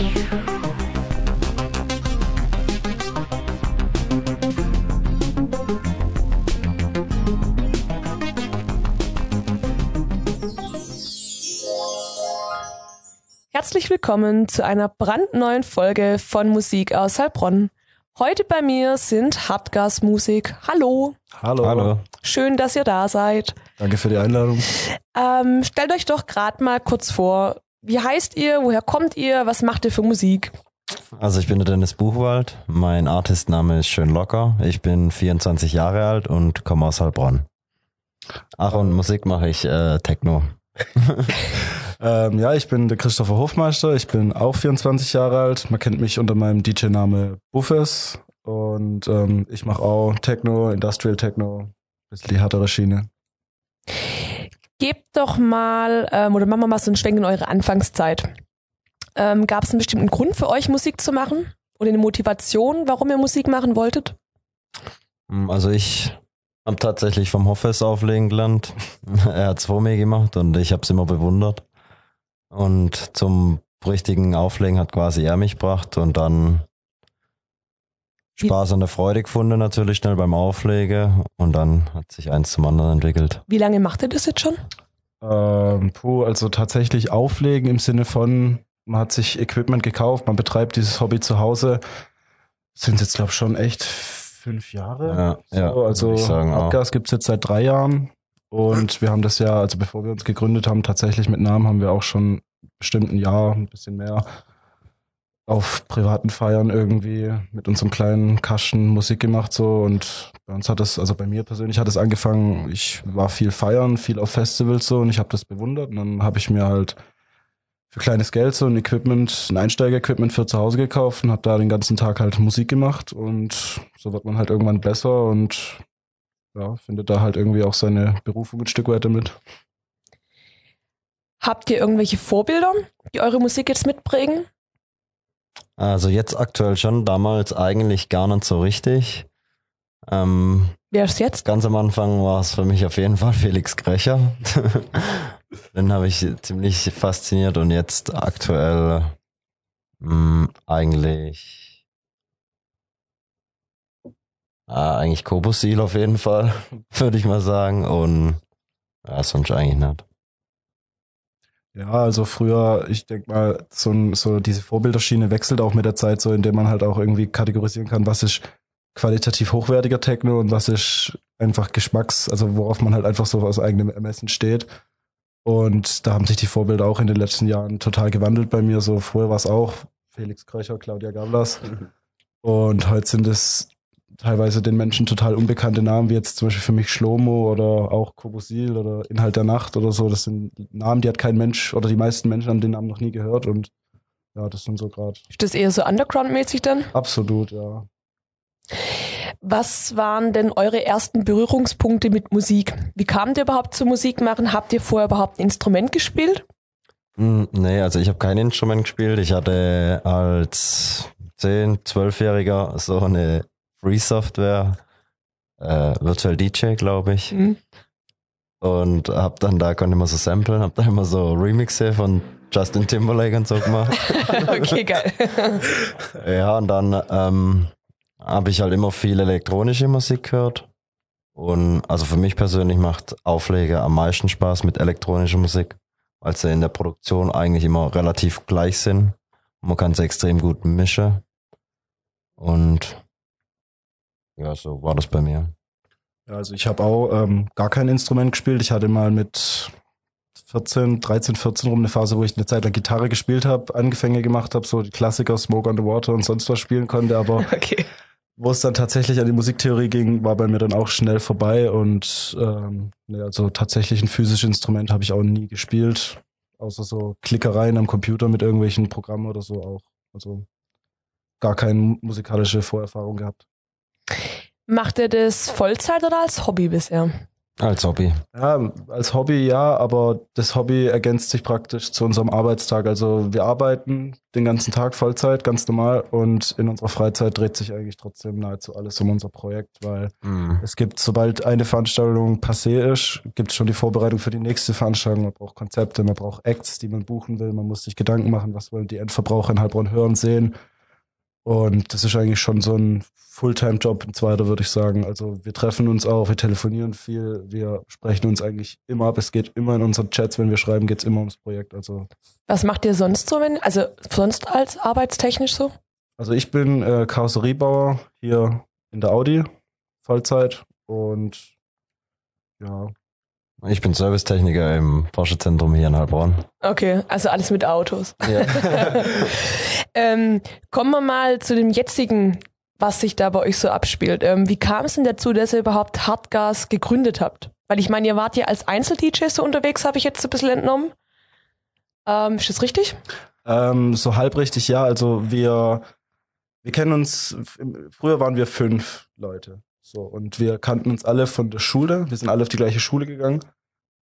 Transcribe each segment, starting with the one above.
Herzlich willkommen zu einer brandneuen Folge von Musik aus Heilbronn. Heute bei mir sind Hartgas Musik. Hallo. Hallo. Hallo. Schön, dass ihr da seid. Danke für die Einladung. Ähm, stellt euch doch gerade mal kurz vor. Wie heißt ihr? Woher kommt ihr? Was macht ihr für Musik? Also ich bin der Dennis Buchwald. Mein Artistname ist Schön Locker. Ich bin 24 Jahre alt und komme aus Heilbronn. Ach, und Musik mache ich äh, Techno. Ähm, ja, ich bin der Christopher Hofmeister. Ich bin auch 24 Jahre alt. Man kennt mich unter meinem DJ-Name Buffes. Und ähm, ich mache auch Techno, Industrial Techno, bisschen die härtere Schiene. Gebt doch mal, ähm, oder machen wir mal so einen Schwenk in eure Anfangszeit. Ähm, Gab es einen bestimmten Grund für euch, Musik zu machen? Oder eine Motivation, warum ihr Musik machen wolltet? Hm, also ich habe tatsächlich vom Hoffes auflegen gelernt. er hat es vor mir gemacht und ich habe es immer bewundert. Und zum richtigen Auflegen hat quasi er mich gebracht und dann Spaß an der Freude gefunden natürlich schnell beim Auflegen und dann hat sich eins zum anderen entwickelt. Wie lange macht ihr das jetzt schon? Ähm, puh, also tatsächlich auflegen im Sinne von, man hat sich Equipment gekauft, man betreibt dieses Hobby zu Hause. Sind jetzt, glaube ich, schon echt fünf Jahre. Ja, so, ja also Abgas gibt es jetzt seit drei Jahren. Und wir haben das ja, also bevor wir uns gegründet haben, tatsächlich mit Namen haben wir auch schon bestimmt ein Jahr, ein bisschen mehr auf privaten Feiern irgendwie mit unserem kleinen Kasten Musik gemacht so und bei uns hat das, also bei mir persönlich hat es angefangen, ich war viel feiern, viel auf Festivals so und ich habe das bewundert und dann habe ich mir halt für kleines Geld so ein Equipment, ein Einsteiger-Equipment für zu Hause gekauft und habe da den ganzen Tag halt Musik gemacht und so wird man halt irgendwann besser und ja, findet da halt irgendwie auch seine Berufung ein Stück weiter mit. Habt ihr irgendwelche Vorbilder, die eure Musik jetzt mitprägen? Also jetzt aktuell schon, damals eigentlich gar nicht so richtig. Ähm, Wer ist jetzt? Ganz am Anfang war es für mich auf jeden Fall Felix Grecher. Den habe ich ziemlich fasziniert und jetzt aktuell mh, hm, eigentlich Ah, eigentlich Kobosil auf jeden Fall, würde ich mal sagen. Und ja, sonst eigentlich nicht. Ja, also früher, ich denke mal, so, so diese Vorbilderschiene wechselt auch mit der Zeit, so indem man halt auch irgendwie kategorisieren kann, was ist qualitativ hochwertiger Techno und was ist einfach Geschmacks, also worauf man halt einfach so aus eigenem Ermessen steht. Und da haben sich die Vorbilder auch in den letzten Jahren total gewandelt bei mir. So früher war es auch Felix Kröcher, Claudia Gavlas. Und heute sind es teilweise den Menschen total unbekannte Namen, wie jetzt zum Beispiel für mich Schlomo oder auch Kobosil oder Inhalt der Nacht oder so. Das sind Namen, die hat kein Mensch oder die meisten Menschen haben den Namen noch nie gehört und ja, das sind so gerade. Ist das eher so Underground-mäßig dann? Absolut, ja. Was waren denn eure ersten Berührungspunkte mit Musik? Wie kamt ihr überhaupt zur Musik machen? Habt ihr vorher überhaupt ein Instrument gespielt? Hm, nee, also ich habe kein Instrument gespielt. Ich hatte als 10-, 12-Jähriger so eine Free Software, äh, Virtual DJ, glaube ich. Mhm. Und hab dann da, konnte immer so samplen, hab da immer so Remixe von Justin Timberlake und so gemacht. okay, geil. ja, und dann ähm, habe ich halt immer viel elektronische Musik gehört. Und also für mich persönlich macht Auflege am meisten Spaß mit elektronischer Musik, weil sie in der Produktion eigentlich immer relativ gleich sind. Man kann sie extrem gut mischen. Und ja, so war das bei mir. Ja, also ich habe auch ähm, gar kein Instrument gespielt. Ich hatte mal mit 14, 13, 14 rum eine Phase, wo ich eine Zeit lang Gitarre gespielt habe, Anfänge gemacht habe, so die Klassiker Smoke on the Water und sonst was spielen konnte, aber okay. wo es dann tatsächlich an die Musiktheorie ging, war bei mir dann auch schnell vorbei und ähm, ja, also tatsächlich ein physisches Instrument habe ich auch nie gespielt, außer so Klickereien am Computer mit irgendwelchen Programmen oder so auch. Also gar keine musikalische Vorerfahrung gehabt. Macht ihr das Vollzeit oder als Hobby bisher? Als Hobby. Ja, als Hobby ja, aber das Hobby ergänzt sich praktisch zu unserem Arbeitstag. Also wir arbeiten den ganzen Tag Vollzeit, ganz normal, und in unserer Freizeit dreht sich eigentlich trotzdem nahezu alles um unser Projekt, weil Mhm. es gibt, sobald eine Veranstaltung passé ist, gibt es schon die Vorbereitung für die nächste Veranstaltung. Man braucht Konzepte, man braucht Acts, die man buchen will, man muss sich Gedanken machen, was wollen die Endverbraucher in Heilbronn hören, sehen. Und das ist eigentlich schon so ein Fulltime-Job, ein zweiter, würde ich sagen. Also wir treffen uns auch, wir telefonieren viel, wir sprechen uns eigentlich immer ab. Es geht immer in unseren Chats, wenn wir schreiben, geht es immer ums Projekt. Also, Was macht ihr sonst so, wenn, also sonst als arbeitstechnisch so? also ich bin äh, Karosseriebauer hier in der Audi, Vollzeit. Und ja, Ich bin Servicetechniker im Porsche-Zentrum hier in Heilbronn. Okay, also alles mit Autos. Ja. ähm, kommen wir mal zu dem jetzigen, was sich da bei euch so abspielt. Ähm, wie kam es denn dazu, dass ihr überhaupt Hardgas gegründet habt? Weil ich meine, ihr wart ja als Einzel-DJ so unterwegs, habe ich jetzt ein bisschen entnommen. Ähm, ist das richtig? Ähm, so halbrichtig, ja. Also wir, wir kennen uns, früher waren wir fünf Leute. So, und wir kannten uns alle von der Schule. Wir sind alle auf die gleiche Schule gegangen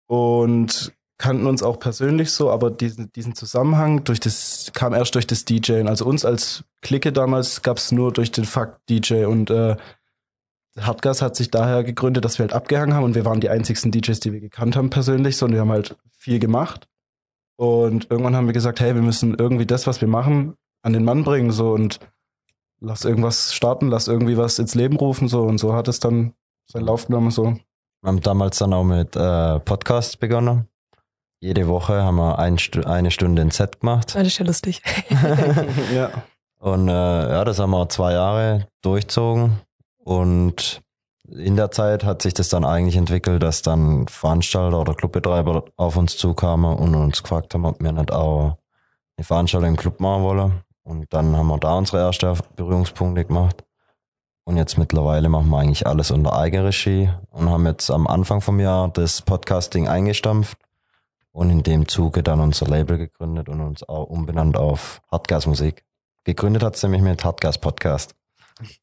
und kannten uns auch persönlich so, aber diesen, diesen Zusammenhang durch das kam erst durch das DJing. Also uns als Clique damals gab es nur durch den Fakt DJ und äh, Hardgas hat sich daher gegründet, dass wir halt abgehangen haben und wir waren die einzigsten DJs, die wir gekannt haben persönlich, so und wir haben halt viel gemacht. Und irgendwann haben wir gesagt, hey, wir müssen irgendwie das, was wir machen, an den Mann bringen, so und lass irgendwas starten, lass irgendwie was ins Leben rufen, so und so hat es dann seinen Lauf genommen, so. Wir haben damals dann auch mit äh, Podcasts begonnen. Jede Woche haben wir ein Stu eine Stunde ein Set gemacht. Das ist ja lustig. ja. Und äh, ja, das haben wir zwei Jahre durchzogen. Und in der Zeit hat sich das dann eigentlich entwickelt, dass dann Veranstalter oder Clubbetreiber auf uns zukamen und uns gefragt haben, ob wir nicht auch eine Veranstaltung im Club machen wollen. Und dann haben wir da unsere ersten Berührungspunkte gemacht. Und jetzt mittlerweile machen wir eigentlich alles unter Eigenregie und haben jetzt am Anfang vom Jahr das Podcasting eingestampft und in dem Zuge dann unser Label gegründet und uns auch umbenannt auf Hardgas Musik. Gegründet hat es nämlich mit Hardgas Podcast.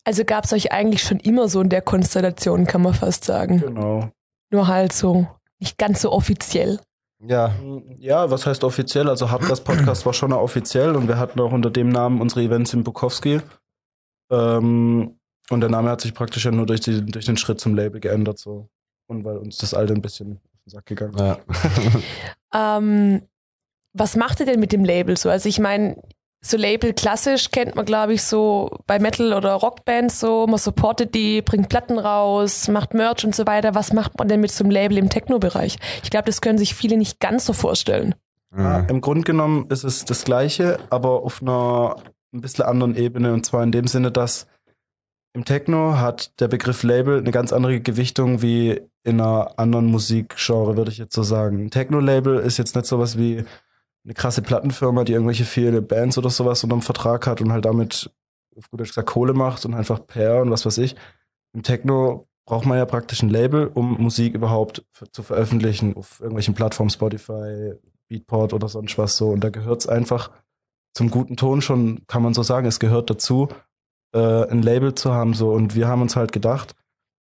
Also gab es euch eigentlich schon immer so in der Konstellation, kann man fast sagen. Genau. Nur halt so nicht ganz so offiziell. Ja, Ja, was heißt offiziell? Also Hardgas Podcast war schon offiziell und wir hatten auch unter dem Namen unsere Events in Bukowski. Ähm, und der Name hat sich praktisch ja nur durch, die, durch den Schritt zum Label geändert, so. Und weil uns das alte ein bisschen auf den Sack gegangen ist. ja. Ähm, was macht ihr denn mit dem Label so? Also ich meine, so Label klassisch kennt man, glaube ich, so bei Metal- oder Rockbands so, man supportet die, bringt Platten raus, macht Merch und so weiter. Was macht man denn mit so einem Label im Techno-Bereich? Ich glaube, das können sich viele nicht ganz so vorstellen. Ja, Mhm. Im Grunde genommen ist es das Gleiche, aber auf einer ein bisschen anderen Ebene. Und zwar in dem Sinne, dass im Techno hat der Begriff Label eine ganz andere Gewichtung wie in einer anderen Musikgenre, würde ich jetzt so sagen. Ein Techno-Label ist jetzt nicht sowas wie eine krasse Plattenfirma, die irgendwelche viele Bands oder sowas unterm Vertrag hat und halt damit, auf gut gesagt, Kohle macht und einfach PR und was weiß ich. Im Techno braucht man ja praktisch ein Label, um Musik überhaupt zu veröffentlichen auf irgendwelchen Plattformen, Spotify, Beatport oder sonst was so. Und da gehört es einfach zum guten Ton schon, kann man so sagen, es gehört dazu, äh, ein Label zu haben. so Und wir haben uns halt gedacht,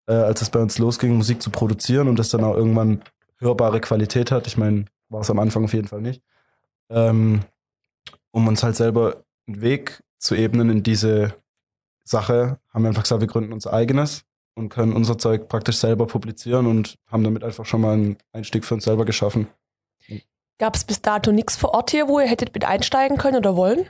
äh, als es bei uns losging, Musik zu produzieren und das dann auch irgendwann hörbare Qualität hat, ich meine, war es am Anfang auf jeden Fall nicht, ähm, um uns halt selber einen Weg zu ebnen in diese Sache, haben wir einfach gesagt, wir gründen unser eigenes und können unser Zeug praktisch selber publizieren und haben damit einfach schon mal einen Einstieg für uns selber geschaffen. Gab es bis dato nichts vor Ort hier, wo ihr hättet mit einsteigen können oder wollen?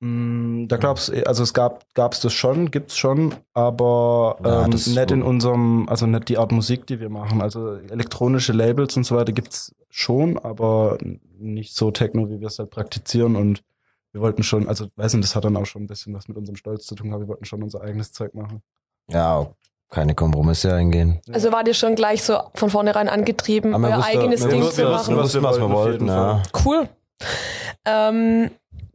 Mm, Da glaub's, also es gab gab's das schon, gibt's schon, aber Ja, ähm, das- nicht in unserem, also nicht die Art Musik, die wir machen. Also elektronische Labels und so weiter gibt's schon, aber nicht so Techno, wie wir es halt praktizieren und wir wollten schon, also weiß nicht, das hat dann auch schon ein bisschen was mit unserem Stolz zu tun, aber wir wollten schon unser eigenes Zeug machen. ja, keine Kompromisse eingehen. Also wart ihr schon gleich so von vornherein angetrieben, Aber wir euer wussten- eigenes wir Ding zu wir machen? wussten, was wir wollten. Ja. Cool. Ähm,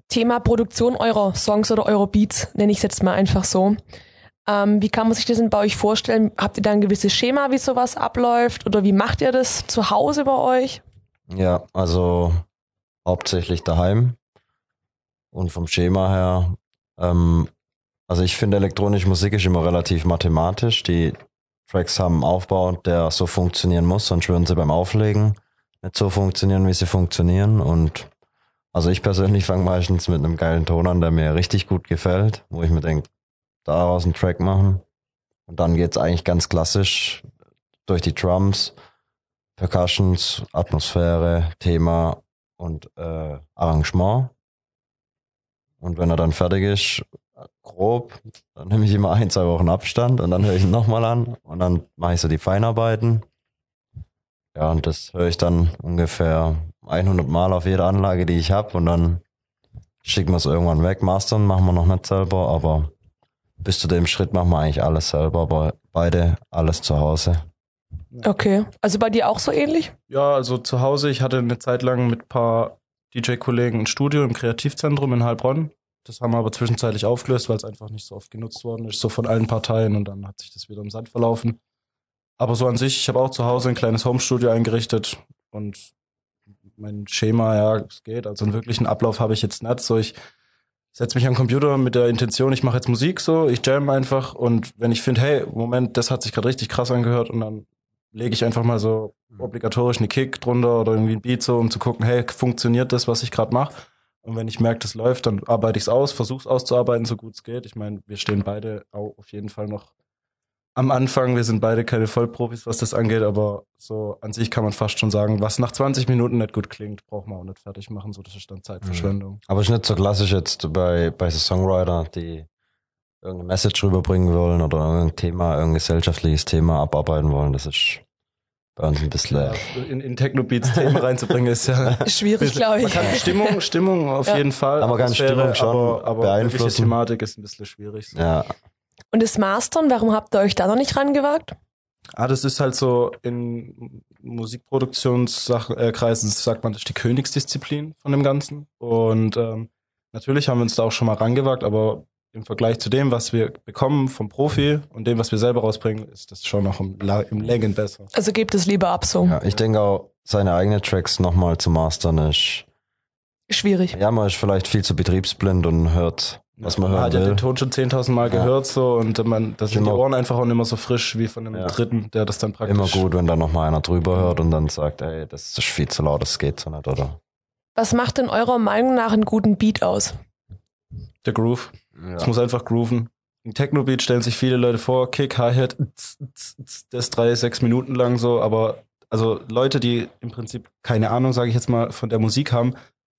Thema Produktion eurer Songs oder eurer Beats, nenne ich es jetzt mal einfach so. Ähm, wie kann man sich das denn bei euch vorstellen? Habt ihr da ein gewisses Schema, wie sowas abläuft? Oder wie macht ihr das zu Hause bei euch? Ja, also hauptsächlich daheim. Und vom Schema her, ähm, also ich finde elektronische Musik ist immer relativ mathematisch. Die, Tracks haben einen Aufbau, der so funktionieren muss, sonst würden sie beim Auflegen nicht so funktionieren, wie sie funktionieren. Und also ich persönlich fange meistens mit einem geilen Ton an, der mir richtig gut gefällt, wo ich mir denke, daraus einen Track machen. Und dann geht's eigentlich ganz klassisch durch die Drums, Percussions, Atmosphäre, Thema und äh, Arrangement. Und wenn er dann fertig ist, grob, dann nehme ich immer ein, zwei Wochen Abstand und dann höre ich ihn nochmal an und dann mache ich so die Feinarbeiten. Ja, und das höre ich dann ungefähr 100 Mal auf jeder Anlage, die ich habe und dann schicken wir es irgendwann weg. Mastern machen wir noch nicht selber, aber bis zu dem Schritt machen wir eigentlich alles selber, aber beide alles zu Hause. Okay. Also bei dir auch so ähnlich? Ja, also zu Hause, ich hatte eine Zeit lang mit ein paar DJ-Kollegen ein Studio im Kreativzentrum in Heilbronn. Das haben wir aber zwischenzeitlich aufgelöst, weil es einfach nicht so oft genutzt worden ist, so von allen Parteien und dann hat sich das wieder im Sand verlaufen. Aber so an sich, ich habe auch zu Hause ein kleines Homestudio eingerichtet und mein Schema, ja, es geht. Also einen wirklichen Ablauf habe ich jetzt nicht. So, ich setze mich am Computer mit der Intention, ich mache jetzt Musik so, ich jam einfach und wenn ich finde, hey, Moment, das hat sich gerade richtig krass angehört und dann lege ich einfach mal so obligatorisch eine Kick drunter oder irgendwie ein Beat so, um zu gucken, hey, funktioniert das, was ich gerade mache? Und wenn ich merke, das läuft, dann arbeite ich es aus, versuche es auszuarbeiten, so gut es geht. Ich meine, wir stehen beide auch auf jeden Fall noch am Anfang. Wir sind beide keine Vollprofis, was das angeht, aber so an sich kann man fast schon sagen, was nach 20 Minuten nicht gut klingt, braucht man auch nicht fertig machen. So, das ist dann Zeitverschwendung. Aber es ist nicht so klassisch jetzt bei, bei so Songwriter, die irgendeine Message rüberbringen wollen oder irgendein Thema, irgendein gesellschaftliches Thema abarbeiten wollen. Das ist bei uns ein bisschen. Ja, in, in Techno-Beats Themen reinzubringen ist ja Schwierig, glaube Man ich. kann Stimmung, Stimmung auf Ja. jeden Fall. Aber man Atmosphäre, Stimmung schon aber, aber beeinflussen. Thematik ist ein bisschen schwierig. So. Ja, Und das Mastern, warum habt ihr euch da noch nicht rangewagt? Ah, das ist halt so in Musikproduktionskreisen sagt man, das ist die Königsdisziplin von dem Ganzen. Und ähm, natürlich haben wir uns da auch schon mal rangewagt, aber im Vergleich zu dem, was wir bekommen vom Profi und dem, was wir selber rausbringen, ist das schon noch im, im Längen besser. Also gebt es lieber ab so. ja. Ich denke auch, seine eigenen Tracks nochmal zu mastern ist. Schwierig. Ja, man ist vielleicht viel zu betriebsblind und hört, was man man hören hat ja will. den Ton schon 10.000 Mal Ja. gehört so und man, da sind die Ohren einfach auch nicht mehr so frisch wie von einem Ja. Dritten, der das dann praktisch... Immer gut, wenn da nochmal einer drüber hört und dann sagt, ey, das ist viel zu laut, das geht so nicht, oder? Was macht in eurer Meinung nach einen guten Beat aus? Der Groove. Ja. Es muss einfach grooven. Ein Techno-Beat stellen sich viele Leute vor, Kick, Hi-Hat, das drei, sechs Minuten lang so, aber also Leute, die im Prinzip keine Ahnung, sage ich jetzt mal, von der Musik haben,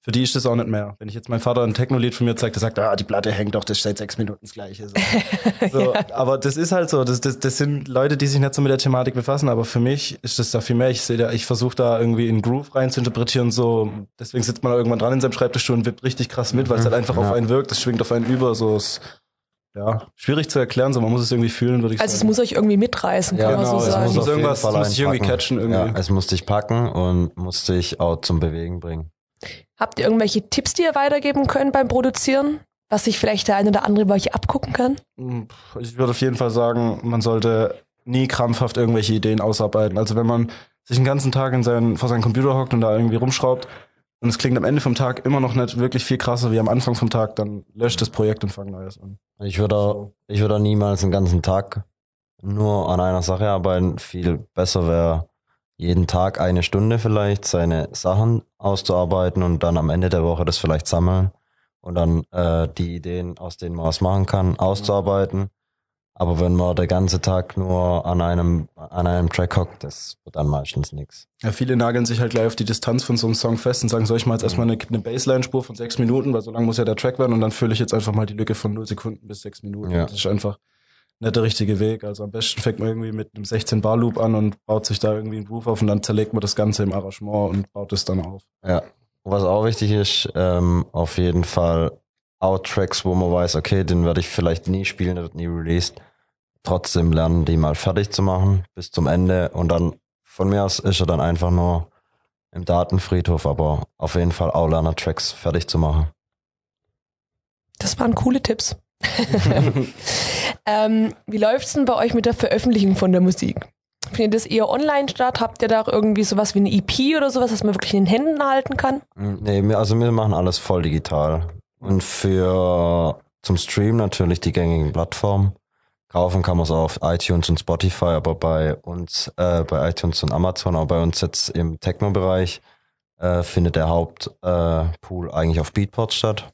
für die ist das auch nicht mehr. Wenn ich jetzt meinem Vater ein Techno-Lied von mir zeige, der sagt, ah, die Platte hängt doch, das ist seit sechs Minuten das Gleiche. So. So, Aber das ist halt so, das, das, das sind Leute, die sich nicht so mit der Thematik befassen, aber für mich ist das da viel mehr. Ich sehe da, ich versuche da irgendwie in Groove rein zu interpretieren, so, deswegen sitzt man da irgendwann dran in seinem Schreibtisch und wippt richtig krass mit, weil es halt einfach Ja. auf einen wirkt, das schwingt auf einen über, so ist, ja, schwierig zu erklären, so man muss es irgendwie fühlen, würde ich Also es sagen. muss euch irgendwie mitreißen, kann Ja, man genau, so es sagen. muss auf jeden irgendwas- es muss dich irgendwie catchen irgendwie. Ja, es muss dich packen und muss dich auch zum Bewegen bringen. Habt ihr irgendwelche Tipps, die ihr weitergeben könnt beim Produzieren? Was sich vielleicht der eine oder andere bei euch abgucken kann? Hm, Ich würde auf jeden Fall sagen, man sollte nie krampfhaft irgendwelche Ideen ausarbeiten. Also wenn man sich den ganzen Tag in seinen, vor seinen Computer hockt und da irgendwie rumschraubt und es klingt am Ende vom Tag immer noch nicht wirklich viel krasser wie am Anfang vom Tag, dann löscht das Projekt und fang neues an. Ich würde auch, ich würde auch niemals den ganzen Tag nur an einer Sache arbeiten. Viel besser wäre, jeden Tag eine Stunde vielleicht seine Sachen auszuarbeiten und dann am Ende der Woche das vielleicht sammeln und dann äh, die Ideen, aus denen man was machen kann, auszuarbeiten. Aber wenn man den ganzen Tag nur an einem, an einem Track hockt, das wird dann meistens nichts. Ja, viele nageln sich halt gleich auf die Distanz von so einem Song fest und sagen, soll ich mal jetzt erstmal eine, eine Baseline-Spur von sechs Minuten, weil so lang muss ja der Track werden und dann fülle ich jetzt einfach mal die Lücke von null Sekunden bis sechs Minuten. Ja. Das ist einfach nicht der richtige Weg. Also am besten fängt man irgendwie mit einem 16-Bar-Loop an und baut sich da irgendwie einen Groove auf und dann zerlegt man das Ganze im Arrangement und baut es dann auf. Ja. Was auch wichtig ist, ähm, auf jeden Fall Outtracks, wo man weiß, okay, den werde ich vielleicht nie spielen, der wird nie released. Trotzdem lernen, die mal fertig zu machen bis zum Ende und dann von mir aus ist er dann einfach nur im Datenfriedhof, aber auf jeden Fall auch lernen, Tracks fertig zu machen. Das waren coole Tipps. ähm, wie läuft's denn bei euch mit der Veröffentlichung von der Musik? Findet das eher online statt? Habt ihr da auch irgendwie sowas wie eine EP oder sowas, was man wirklich in den Händen halten kann? Mm, Nee, also wir machen alles voll digital. Und für zum Stream natürlich die gängigen Plattformen. kaufen kann man es auf iTunes und Spotify, aber bei uns, äh, bei iTunes und Amazon, aber bei uns jetzt im Techno-Bereich äh, findet der Hauptpool äh, eigentlich auf Beatport statt.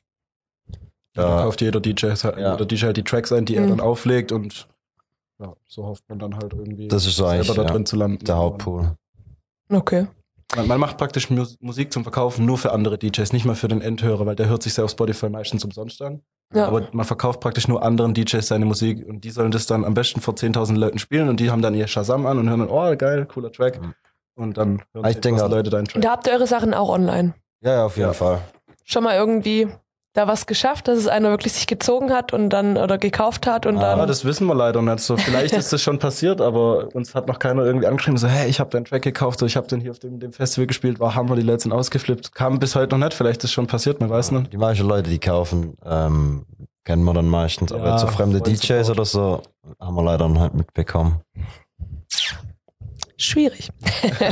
Da Da- kauft jeder DJ, Ja. jeder DJ halt die Tracks ein, die er Mhm. dann auflegt und ja, so hofft man dann halt irgendwie Das ist so selber da ja, drin zu landen. der Hauptpool. Okay. Man, man macht praktisch Mus Musik zum Verkaufen nur für andere DJs, nicht mal für den Endhörer, weil der hört sich ja auf Spotify meistens umsonst an. Ja. Aber man verkauft praktisch nur anderen DJs seine Musik und die sollen das dann am besten vor 10.000 Leuten spielen und die haben dann ihr Shazam an und hören dann, oh geil, cooler Track. Mhm. Und dann hören Ich denke 10.000 halt- Leute deinen Und Track. da habt ihr eure Sachen auch online. Ja, ja, auf jeden Ja. Fall. Schon mal irgendwie da was geschafft, dass es einer wirklich sich gezogen hat und dann oder gekauft hat und Ah, dann. Ja, das wissen wir leider nicht so. Vielleicht ist das schon passiert, aber uns hat noch keiner irgendwie angeschrieben, so, hey, ich habe deinen Track gekauft oder ich habe den hier auf dem, dem Festival gespielt, war Hammer, die Leute sind ausgeflippt. Kam bis heute noch nicht, vielleicht ist schon passiert, man weiß nicht. Die meisten Leute, die kaufen, ähm, kennen wir dann meistens. Aber Ja, jetzt so fremde DJs oder so, haben wir leider noch nicht mitbekommen. Schwierig.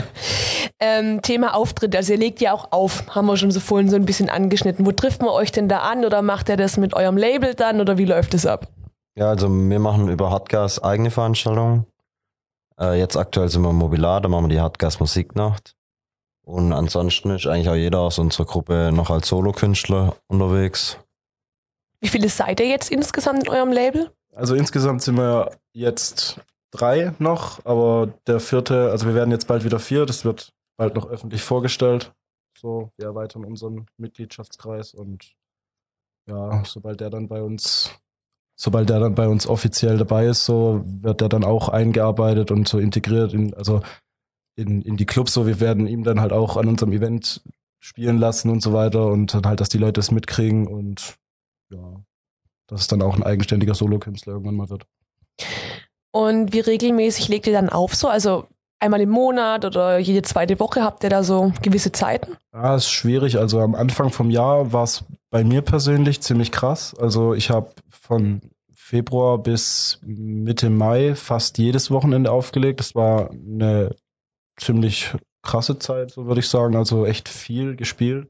ähm, Thema Auftritt, also ihr legt ja auch auf, haben wir schon so vorhin so ein bisschen angeschnitten. Wo trifft man euch denn da an oder macht ihr das mit eurem Label dann oder wie läuft es ab? Ja, also wir machen über Hardgas eigene Veranstaltungen. Äh, jetzt aktuell sind wir im Mobilar, da machen wir die Hardgas Musiknacht. Und ansonsten ist eigentlich auch jeder aus unserer Gruppe noch als Solokünstler unterwegs. Wie viele seid ihr jetzt insgesamt in eurem Label? Also insgesamt sind wir jetzt drei noch, aber der vierte, also wir werden jetzt bald wieder vier, das wird bald noch öffentlich vorgestellt. So, wir erweitern unseren Mitgliedschaftskreis und ja, sobald der dann bei uns, sobald der dann bei uns offiziell dabei ist, so wird der dann auch eingearbeitet und so integriert in, also in, in die Clubs, so wir werden ihm dann halt auch an unserem Event spielen lassen und so weiter und dann halt, dass die Leute es mitkriegen und ja, dass es dann auch ein eigenständiger Solokünstler irgendwann mal wird. Und wie regelmäßig legt ihr dann auf so? Also einmal im Monat oder jede zweite Woche habt ihr da so gewisse Zeiten? Ja, ist schwierig. Also am Anfang vom Jahr war es bei mir persönlich ziemlich krass. Also ich habe von Februar bis Mitte Mai fast jedes Wochenende aufgelegt. Das war eine ziemlich krasse Zeit, so würde ich sagen. Also echt viel gespielt.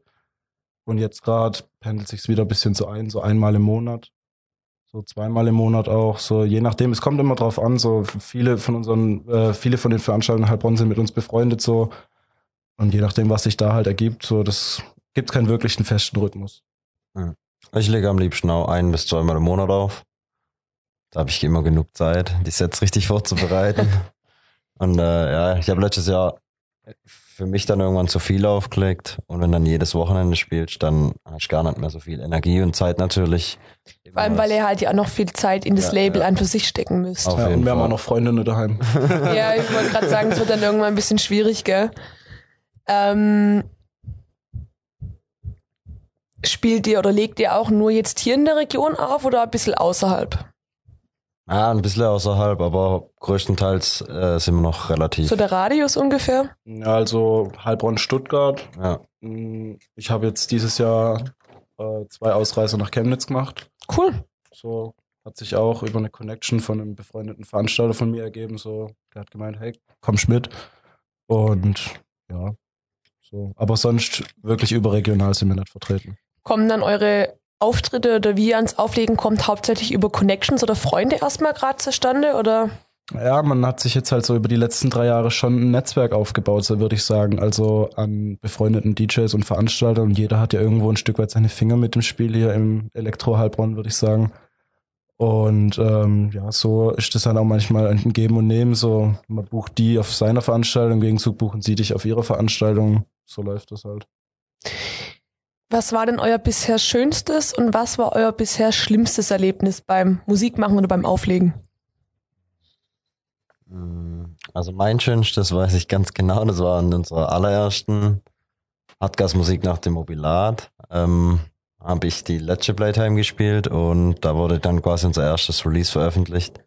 Und jetzt gerade pendelt sich wieder ein bisschen so ein, so einmal im Monat. So zweimal im Monat auch, so je nachdem, es kommt immer drauf an, so viele von unseren, äh, viele von den Veranstaltungen in Heilbronn sind mit uns befreundet, so und je nachdem, was sich da halt ergibt, so das gibt keinen wirklichen festen Rhythmus. Ich lege am liebsten auch ein bis zweimal im Monat auf. Da habe ich immer genug Zeit, die Sets richtig vorzubereiten. Und äh, ja, ich habe letztes Jahr für mich dann irgendwann zu viel aufgelegt. Und wenn dann jedes Wochenende spielst, dann hast du gar nicht mehr so viel Energie und Zeit natürlich. Vor allem, weil ihr halt ja auch noch viel Zeit in das Ja, Label ja. an für sich stecken müsst. Auf Ja, jeden und wir haben auch noch Freundinnen daheim. Ja, ich wollte gerade sagen, es wird dann irgendwann ein bisschen schwierig, gell? Ähm, spielt ihr oder legt ihr auch nur jetzt hier in der Region auf oder ein bisschen außerhalb? Ja, ein bisschen außerhalb, aber größtenteils äh, sind wir noch relativ. So der Radius ungefähr? Ja, also Heilbronn, Stuttgart. ja. Mm, Ich habe jetzt dieses Jahr äh, zwei Ausreiser nach Chemnitz gemacht. Cool. So hat sich auch über eine Connection von einem befreundeten Veranstalter von mir ergeben. So, der hat gemeint, hey, kommst mit. Und ja, so. Aber sonst wirklich überregional sind wir nicht vertreten. Kommen dann eure Auftritte oder wie ihr ans Auflegen kommt, hauptsächlich über Connections oder Freunde erstmal gerade zustande? Oder Ja, man hat sich jetzt halt so über die letzten drei Jahre schon ein Netzwerk aufgebaut, so würde ich sagen. Also an befreundeten DJs und Veranstaltern und jeder hat ja irgendwo ein Stück weit seine Finger mit dem Spiel hier im Elektro-Heilbronn, würde ich sagen. Und ähm, ja, so ist das dann auch manchmal ein Geben und Nehmen. So, man bucht die auf seiner Veranstaltung, im Gegenzug buchen sie dich auf ihrer Veranstaltung. So läuft das halt. Was war denn euer bisher schönstes und was war euer bisher schlimmstes Erlebnis beim Musikmachen oder beim Auflegen? Mm, Also mein schönstes weiß ich ganz genau, das war in unserer allerersten Hardgas-Musik nach dem Mobilat. Ähm, habe ich die letzte Playtime gespielt und da wurde dann quasi unser erstes Release veröffentlicht,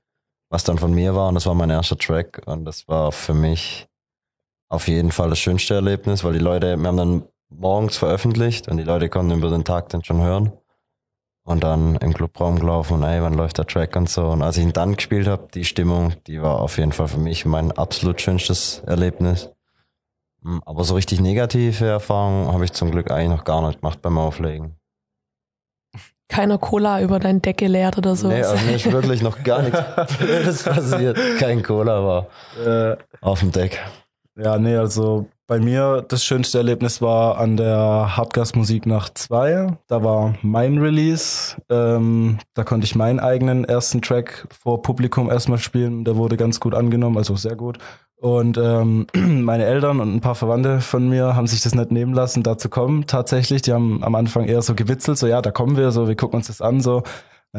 was dann von mir war und das war mein erster Track und das war für mich auf jeden Fall das schönste Erlebnis, weil die Leute, wir haben dann morgens veröffentlicht und die Leute konnten über den Tag dann schon hören und dann im Clubraum gelaufen und ey, wann läuft der Track und so. Und als ich ihn dann gespielt habe, die Stimmung, die war auf jeden Fall für mich mein absolut schönstes Erlebnis. Mm, Aber so richtig negative Erfahrungen habe ich zum Glück eigentlich noch gar nicht gemacht beim Auflegen. keiner Cola über dein Deck geleert oder so. Nee, also mir ist wirklich noch gar nichts Blödes passiert. Kein Cola war Äh, auf dem Deck. ja, nee, also bei mir das schönste Erlebnis war an der Hardgas Musik Nacht 2. Da war mein Release. Ähm, da konnte ich meinen eigenen ersten Track vor Publikum erstmal spielen. Der wurde ganz gut angenommen, also sehr gut. Und ähm, meine Eltern und ein paar Verwandte von mir haben sich das nicht nehmen lassen, da zu kommen. Tatsächlich, die haben am Anfang eher so gewitzelt, so ja, da kommen wir, so wir gucken uns das an, so.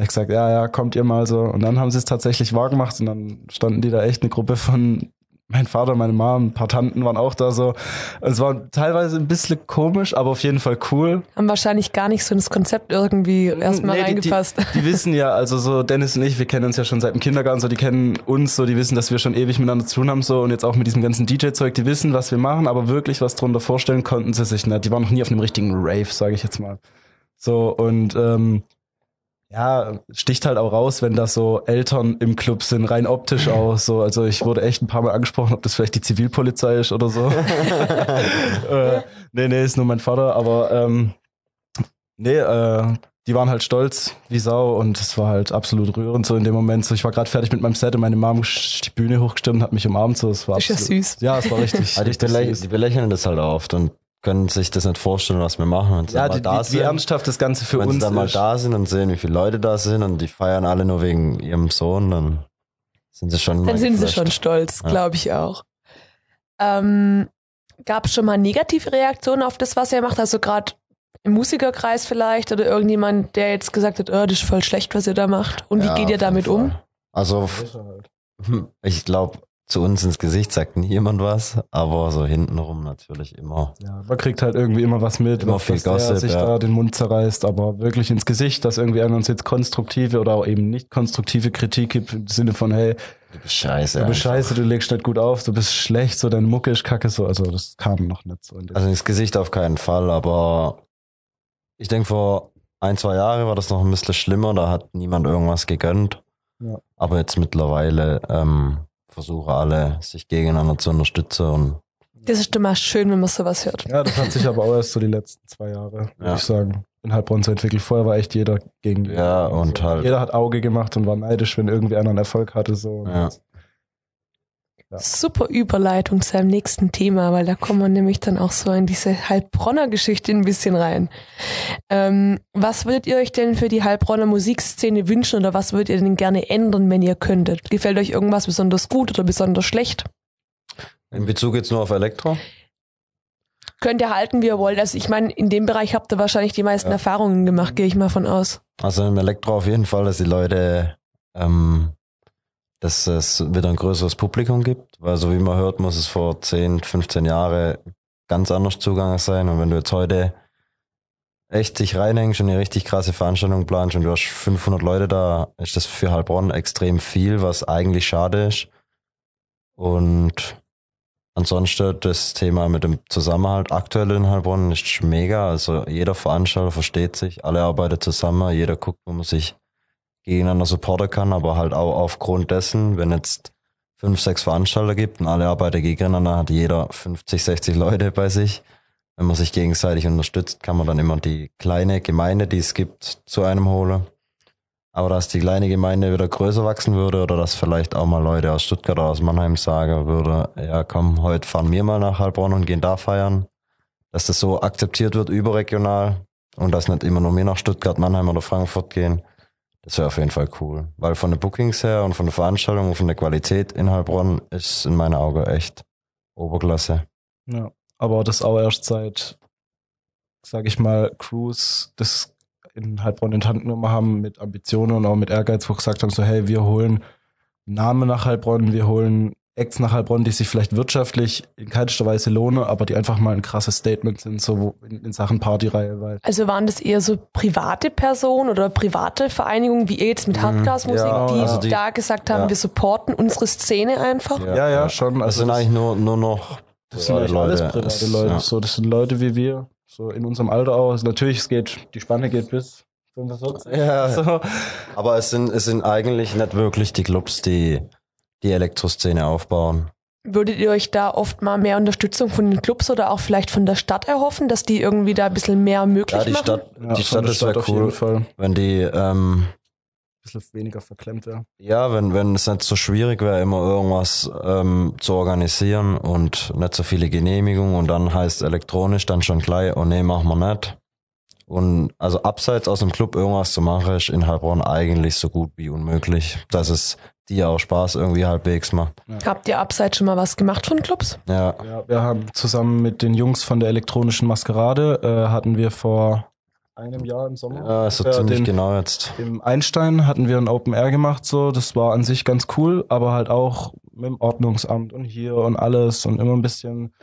Ich gesagt, ja, ja, kommt ihr mal so. Und dann haben sie es tatsächlich wahr gemacht und dann standen die da echt eine Gruppe von mein Vater, meine Mom, ein paar Tanten waren auch da so. Es war teilweise ein bisschen komisch, aber auf jeden Fall cool. Haben wahrscheinlich gar nicht so ins Konzept irgendwie erstmal Nee, die- reingepasst. Die, die wissen ja, also so Dennis und ich, wir kennen uns ja schon seit dem Kindergarten, so die kennen uns, so die wissen, dass wir schon ewig miteinander zu tun haben, so und jetzt auch mit diesem ganzen DJ-Zeug, die wissen, was wir machen, aber wirklich was drunter vorstellen konnten sie sich nicht. Die waren noch nie auf einem richtigen Rave, sage ich jetzt mal. So und ähm, ja, sticht halt auch raus, wenn da so Eltern im Club sind, rein optisch auch so. Also ich wurde echt ein paar Mal angesprochen, ob das vielleicht die Zivilpolizei ist oder so. äh, nee, nee, ist nur mein Vater, aber ähm, nee, äh, die waren halt stolz wie Sau und es war halt absolut rührend so in dem Moment. So, ich war gerade fertig mit meinem Set und meine Mom die Bühne hochgestimmt und hat mich umarmt. So, es war Ist ja absolut, süß. Ja, es war richtig. Aber die, richtig belä süß. die belächeln das halt oft und können sich das nicht vorstellen, was wir machen. Wenn sie Ja, mal die, da wie, sind, wie ernsthaft das Ganze für wenn uns sie dann mal ist. da sind und sehen, wie viele Leute da sind und die feiern alle nur wegen ihrem Sohn, dann sind sie schon Dann mal sind sie schon stolz, Ja. glaube ich auch. Ähm, Gab es schon mal negative Reaktionen auf das, was ihr macht? Also gerade im Musikerkreis vielleicht oder irgendjemand, der jetzt gesagt hat, oh, das ist voll schlecht, was ihr da macht. Und Ja, wie geht ihr damit um? Also hm, ich glaube, zu uns ins Gesicht sagt nie jemand was, aber so hintenrum natürlich immer. Ja, man kriegt halt irgendwie immer was mit, Immer was, viel dass der Gossip, sich ja. da den Mund zerreißt, aber wirklich ins Gesicht, dass irgendwie einer uns jetzt konstruktive oder auch eben nicht konstruktive Kritik gibt, im Sinne von, hey, Du bist scheiße. du bist einfach. scheiße, du legst nicht gut auf, du bist schlecht, so deine Mucke ist kacke, so, also das kam noch nicht so. Also ins Gesicht auf keinen Fall, aber ich denke, vor ein, zwei Jahren war das noch ein bisschen schlimmer, da hat niemand irgendwas gegönnt. Ja. Aber jetzt mittlerweile ähm, versuchen alle, sich gegeneinander zu unterstützen und Das ist immer schön, wenn man sowas hört. Ja, das hat sich aber auch erst so die letzten zwei Jahre, würde Ja. ich sagen, in Heilbronn so entwickelt. Vorher war echt jeder gegen den. Ja, und so. halt- Jeder hat Auge gemacht und war neidisch, wenn irgendwie einer einen Erfolg hatte. So. Ja. Ja. Super Überleitung zu einem nächsten Thema, weil da kommen wir nämlich dann auch so in diese Heilbronner Geschichte ein bisschen rein. Ähm, was würdet ihr euch denn für die Heilbronner Musikszene wünschen oder was würdet ihr denn gerne ändern, wenn ihr könntet? Gefällt euch irgendwas besonders gut oder besonders schlecht? in Bezug jetzt nur auf Elektro. Könnt ihr halten, wie ihr wollt. Also ich meine, in dem Bereich habt ihr wahrscheinlich die meisten Ja. Erfahrungen gemacht, gehe ich mal von aus. Also im Elektro auf jeden Fall, dass die Leute, ähm, dass es wieder ein größeres Publikum gibt, weil so wie man hört, muss es vor 10, 15 Jahren ganz anders zugange sein. Und wenn du jetzt heute echt dich reinhängst und eine richtig krasse Veranstaltung planst und du hast 500 Leute da, ist das für Heilbronn extrem viel, was eigentlich schade ist. Und ansonsten das Thema mit dem Zusammenhalt aktuell in Heilbronn ist mega. Also jeder Veranstalter versteht sich, alle arbeiten zusammen, jeder guckt, wo man sich gegeneinander supporten kann, aber halt auch aufgrund dessen, wenn jetzt fünf, sechs Veranstalter gibt und alle arbeiten gegeneinander, hat jeder 50, 60 Leute bei sich. Wenn man sich gegenseitig unterstützt, kann man dann immer die kleine Gemeinde, die es gibt, zu einem holen. Aber dass die kleine Gemeinde wieder größer wachsen würde oder dass vielleicht auch mal Leute aus Stuttgart oder aus Mannheim sagen würde, ja komm, heute fahren wir mal nach Heilbronn und gehen da feiern. Dass das so akzeptiert wird überregional und dass nicht immer nur wir nach Stuttgart, Mannheim oder Frankfurt gehen. Das wäre auf jeden Fall cool. Weil von den Bookings her und von der Veranstaltung und von der Qualität in Heilbronn ist in meinen Augen echt Oberklasse. Ja. Aber das auch erst seit, sag ich mal, Crews das in Heilbronn in die Hand genommen haben mit Ambitionen und auch mit Ehrgeiz, wo gesagt haben, so hey, wir holen Namen nach Heilbronn, wir holen Acts nach Heilbronn, die sich vielleicht wirtschaftlich in keinster Weise lohnen, aber die einfach mal ein krasses Statement sind, so in, in Sachen Partyreihe, weil Also waren das eher so private Personen oder private Vereinigungen, wie ihr jetzt mit Mhm. Hardgas-Musik, Ja, die, also die- da gesagt haben, ja. wir supporten unsere Szene einfach? ja, ja, schon. Das Also sind das- eigentlich nur, nur noch Das sind private eigentlich alles Leute. private Es- Leute. ja. So, das sind Leute wie wir, so in unserem Alter auch. Also natürlich, es geht, die Spanne geht bis 45. Ja, So. Aber es sind, es sind eigentlich nicht wirklich die Clubs, die die Elektroszene aufbauen. Würdet ihr euch da oft mal mehr Unterstützung von den Clubs oder auch vielleicht von der Stadt erhoffen, dass die irgendwie da ein bisschen mehr möglich Ja, die machen? Stadt, Ja, die Stadt der ist ja auf jeden cool, Fall. wenn die, ähm, bisschen weniger verklemmt wäre. ja, wenn, wenn es nicht so schwierig wäre, immer irgendwas ähm, zu organisieren und nicht so viele Genehmigungen und dann heißt elektronisch dann schon gleich, oh nee, machen wir nicht. Und also abseits aus dem Club irgendwas zu machen, ist in Heilbronn eigentlich so gut wie unmöglich, dass es dir auch Spaß irgendwie halbwegs macht. Habt ihr abseits schon mal was gemacht von Clubs? Ja, Ja, wir haben zusammen mit den Jungs von der elektronischen Maskerade, äh, hatten wir vor einem Jahr im Sommer. ja so ungefähr ziemlich den, genau jetzt. Im Einstein hatten wir ein Open Air gemacht, so. Das war an sich ganz cool, aber halt auch mit dem Ordnungsamt und hier und alles und immer ein bisschen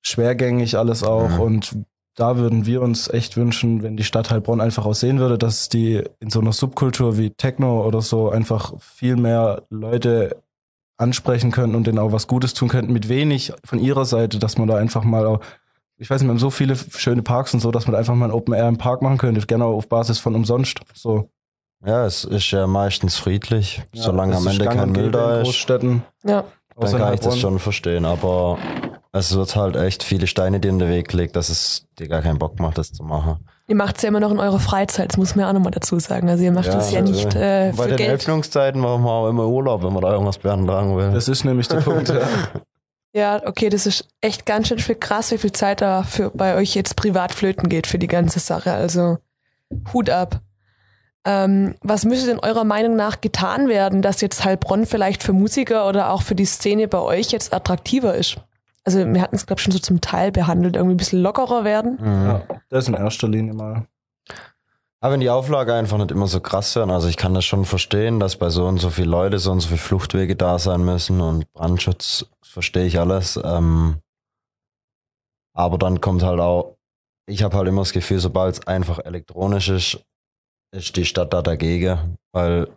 schwergängig alles auch. Mhm. Und da würden wir uns echt wünschen, wenn die Stadt Heilbronn einfach auch sehen würde, dass die in so einer Subkultur wie Techno oder so einfach viel mehr Leute ansprechen könnten und denen auch was Gutes tun könnten, mit wenig von ihrer Seite, dass man da einfach mal auch, ich weiß nicht, wir haben so viele schöne Parks und so, dass man einfach mal ein Open Air im Park machen könnte, gerne auf Basis von umsonst. So. Ja, es ist ja meistens friedlich, Ja, solange am Ende kein Müll da ist. Großstädten. Ja. Dann kann ich das schon verstehen, aber es wird halt echt viele Steine dir in den Weg gelegt, dass es dir gar keinen Bock macht, das zu machen. Ihr macht es ja immer noch in eurer Freizeit, das muss man ja auch nochmal dazu sagen. Also ihr macht Ja, das ja natürlich. nicht äh, Bei für den Geld. Öffnungszeiten machen wir auch immer Urlaub, wenn man da irgendwas beantragen will. Das ist nämlich der Punkt. Ja. Ja, okay, das ist echt ganz schön viel krass, wie viel Zeit da für bei euch jetzt privat flöten geht für die ganze Sache. Also Hut ab. Ähm, was müsste denn eurer Meinung nach getan werden, dass jetzt Heilbronn vielleicht für Musiker oder auch für die Szene bei euch jetzt attraktiver ist? Also wir hatten es, glaube ich, schon so zum Teil behandelt, irgendwie ein bisschen lockerer werden. Mhm. ja, das in erster Linie mal. Aber wenn die Auflage einfach nicht immer so krass werden, also ich kann das schon verstehen, dass bei so und so viele Leute so und so viele Fluchtwege da sein müssen und Brandschutz, verstehe ich alles. Ähm, aber dann kommt halt auch, ich habe halt immer das Gefühl, sobald es einfach elektronisch ist, ist die Stadt da dagegen, weil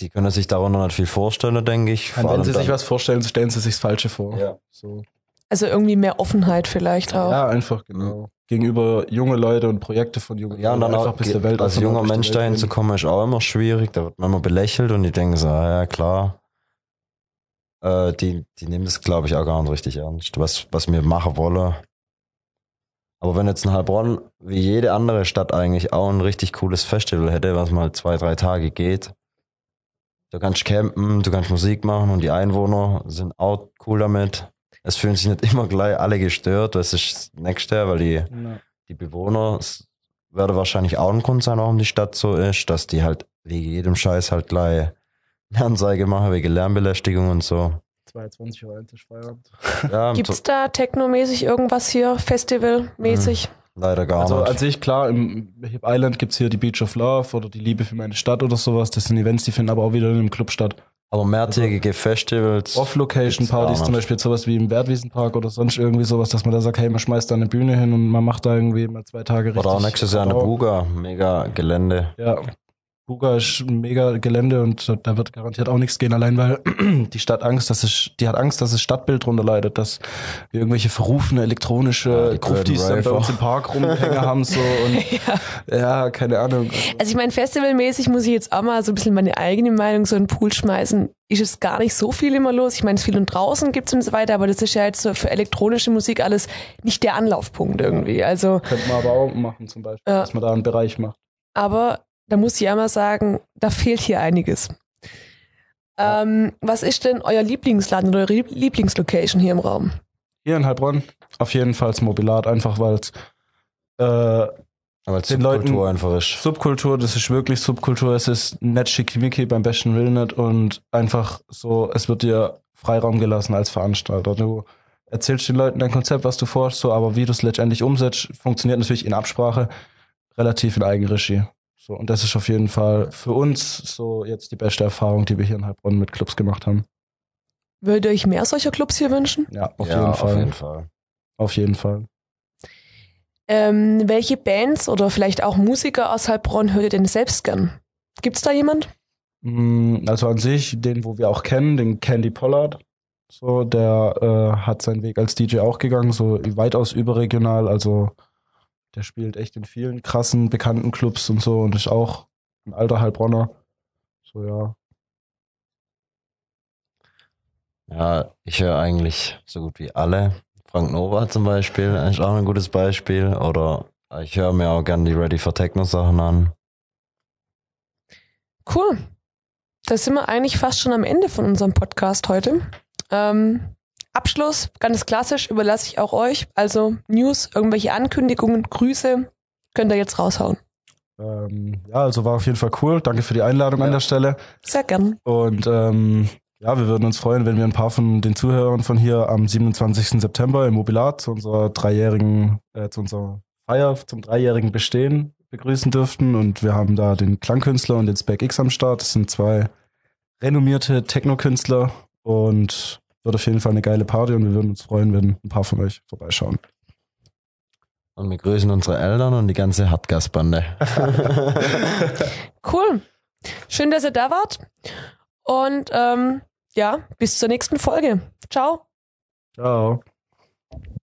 die können sich darunter nicht viel vorstellen, denke ich. Vor Wenn Sie sich was vorstellen, stellen Sie sich das Falsche vor. Ja. So. Also irgendwie mehr Offenheit vielleicht auch. Ja, einfach, genau. Gegenüber junge Leute und Projekte von jungen Ja, und dann Leuten auch einfach bis der Welt als junger Mensch dahin zu kommen. kommen, ist auch immer schwierig. Da wird man immer belächelt und die denken so, ah, ja klar. Äh, die, die nehmen das, glaube ich, auch gar nicht richtig ernst, was, was wir machen wollen. Aber wenn jetzt ein Heilbronn, wie jede andere Stadt eigentlich, auch ein richtig cooles Festival hätte, was mal zwei, drei Tage geht, du kannst campen, du kannst Musik machen und die Einwohner sind auch cool damit. Es fühlen sich nicht immer gleich alle gestört, das ist das Nächste, weil die Ja. die Bewohner es werde wahrscheinlich auch ein Grund sein, warum die Stadt so ist, dass die halt wegen jedem Scheiß halt gleich eine Anzeige machen, wegen Lärmbelästigung und so. 22 Uhr endlich Feierabend. Ja, Gibt's so, da technomäßig irgendwas hier, festivalmäßig? leider gar Also nicht. an sich, klar, im Hip Island gibt's hier die Beach of Love oder die Liebe für meine Stadt oder sowas. Das sind Events, die finden aber auch wieder in einem Club statt. Aber mehrtägige Festivals. Off-Location-Partys, zum. Beispiel sowas wie im Wertwiesenpark oder sonst irgendwie sowas, dass man da sagt, hey, man schmeißt da eine Bühne hin und man macht da irgendwie mal zwei Tage richtig. Oder auch nächstes Jahr eine. Buga. Mega Gelände. Ja, Buga ist ein mega Gelände und da wird garantiert auch nichts gehen, allein weil die Stadt Angst, dass es, die hat Angst, dass das Stadtbild drunter leidet, dass wir irgendwelche verrufene Ja, elektronische die Gruftis Golden dann bei uns im Park rumhängen haben so und ja. keine Ahnung. Also ich meine, festivalmäßig muss ich jetzt auch mal so ein bisschen meine eigene Meinung so in den Pool schmeißen. Ist es gar nicht so viel immer los. Ich meine, es viel und draußen gibt's und so weiter, aber das ist ja jetzt so für elektronische Musik alles nicht der Anlaufpunkt irgendwie. Also, Könnte man aber auch machen zum Beispiel, Ja. dass man da einen Bereich macht. aber da muss ich einmal sagen, da fehlt hier einiges. Ähm, was ist denn euer Lieblingsladen oder eure Lieb- Lieblingslocation hier im Raum? Hier in Heilbronn auf jeden Fall das Mobilat, einfach weil es äh, Aber als Den Subkultur Leuten- einfach ist. Subkultur, das ist wirklich Subkultur, es ist nett schickimicki beim besten Willen nicht und einfach so, es wird dir Freiraum gelassen als Veranstalter. Du erzählst den Leuten dein Konzept, was du vorhast, so, aber wie du es letztendlich umsetzt, funktioniert natürlich in Absprache, relativ in Eigenregie. So, und das ist auf jeden Fall für uns so jetzt die beste Erfahrung, die wir hier in Heilbronn mit Clubs gemacht haben. Würdet ihr euch mehr solcher Clubs hier wünschen? Ja, auf ja, jeden Fall. auf jeden Fall. Auf jeden Fall. Ähm, welche Bands oder vielleicht auch Musiker aus Heilbronn hört ihr denn selbst gern? Gibt's da jemand? Mm, Also an sich, den, wo wir auch kennen, den Candy Pollard. So, der äh, hat seinen Weg als DJ auch gegangen, so weitaus überregional. Also der spielt echt in vielen krassen, bekannten Clubs und so und ist auch ein alter Heilbronner. So, ja. Ja, ich höre eigentlich so gut wie alle. Frank Nova zum Beispiel ist auch ein gutes Beispiel. Oder ich höre mir auch gerne die Ready for Techno Sachen an. Cool. Da sind wir eigentlich fast schon am Ende von unserem Podcast heute. Ähm, Abschluss, ganz klassisch, überlasse ich auch euch. Also News, irgendwelche Ankündigungen, Grüße, könnt ihr jetzt raushauen. Ähm, ja, also war auf jeden Fall cool. Danke für die Einladung Ja. an der Stelle. Sehr gern. Und ähm, ja, wir würden uns freuen, wenn wir ein paar von den Zuhörern von hier am 27. September im Mobilat zu unserer dreijährigen, äh, zu unserer Feier zum dreijährigen Bestehen begrüßen dürften. Und wir haben da den Klangkünstler und den Spec X am Start. Das sind zwei renommierte Techno-Künstler und wird auf jeden Fall eine geile Party und wir würden uns freuen, wenn ein paar von euch vorbeischauen. Und wir grüßen unsere Eltern und die ganze Hartgasbande. Cool. Schön, dass ihr da wart. Und ähm, ja, bis zur nächsten Folge. Ciao. Ciao.